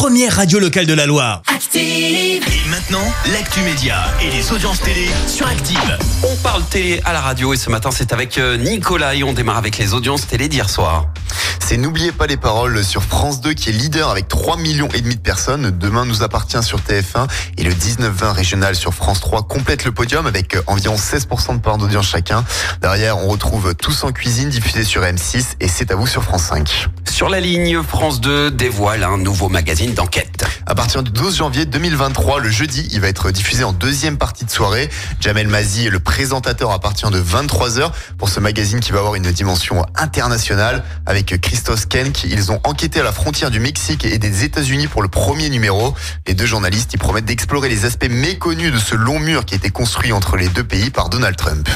première radio locale de la Loire. Active. Et maintenant, l'actu média et les audiences télé sur Active. On parle télé à la radio et ce matin c'est avec euh, Nicolas et on démarre avec les audiences télé d'hier soir. C'est N'oubliez pas les paroles sur France 2 qui est leader avec 3 millions et demi de personnes. Demain nous appartient sur TF1 et le 19-20 régional sur France 3 complète le podium avec euh, environ 16% de part d'audience chacun. Derrière, on retrouve Tous en cuisine diffusé sur M6 et C'est à vous sur France 5. Sur la ligne, France 2 dévoile un nouveau magazine d'enquête. À partir du 12 janvier 2023, le jeudi, il va être diffusé en deuxième partie de soirée. Jamel Mazi est le présentateur à partir de 23h pour ce magazine qui va avoir une dimension internationale avec Christos Kenk. Ils ont enquêté à la frontière du Mexique et des États-Unis pour le premier numéro. Les deux journalistes, ils promettent d'explorer les aspects méconnus de ce long mur qui a été construit entre les deux pays par Donald Trump.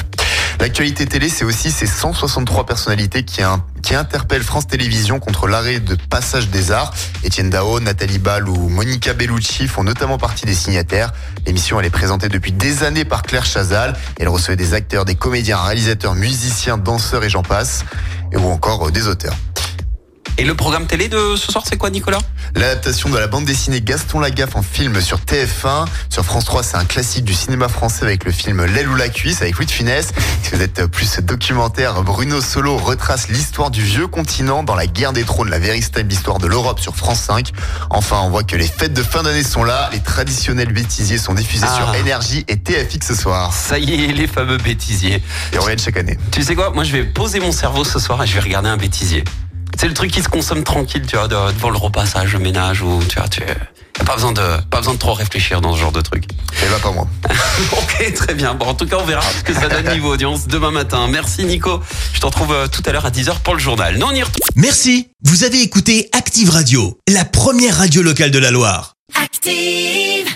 L'actualité télé, c'est aussi ces 163 personnalités qui, in- qui interpellent France Télévisions contre l'arrêt de passage des arts. Étienne Dao, Nathalie Ball ou Monica Bellucci font notamment partie des signataires. L'émission, elle est présentée depuis des années par Claire Chazal. Elle recevait des acteurs, des comédiens, réalisateurs, musiciens, danseurs et j'en passe. Et ou encore euh, des auteurs. Et le programme télé de ce soir c'est quoi Nicolas? L'adaptation de la bande dessinée Gaston Lagaffe en film sur TF1. Sur France 3, c'est un classique du cinéma français avec le film L'aile ou la cuisse avec Louis de Funès. Si vous êtes plus documentaire, Bruno Solo retrace l'histoire du vieux continent dans la guerre des trônes, la véritable histoire de l'Europe sur France 5. Enfin, on voit que les fêtes de fin d'année sont là. Les traditionnels bêtisiers sont diffusés Ah. sur Énergie et TFX ce soir. Ça y est, les fameux bêtisiers. Et on reviennne chaque année. Tu sais quoi? Moi je vais poser mon cerveau ce soir et je vais regarder un bêtisier. C'est le truc qui se consomme tranquille, tu vois, de- devant le repassage, le ménage ou tu vois, tu y a pas besoin de pas besoin de trop réfléchir dans ce genre de truc. Et va pas moi. Ok, très bien. Bon, en tout cas, on verra ce que ça donne niveau audience demain matin. Merci Nico. Je te retrouve euh, tout à l'heure à 10h pour le journal. Non, on y retourne. Merci, vous avez écouté Active Radio, la première radio locale de la Loire. Active.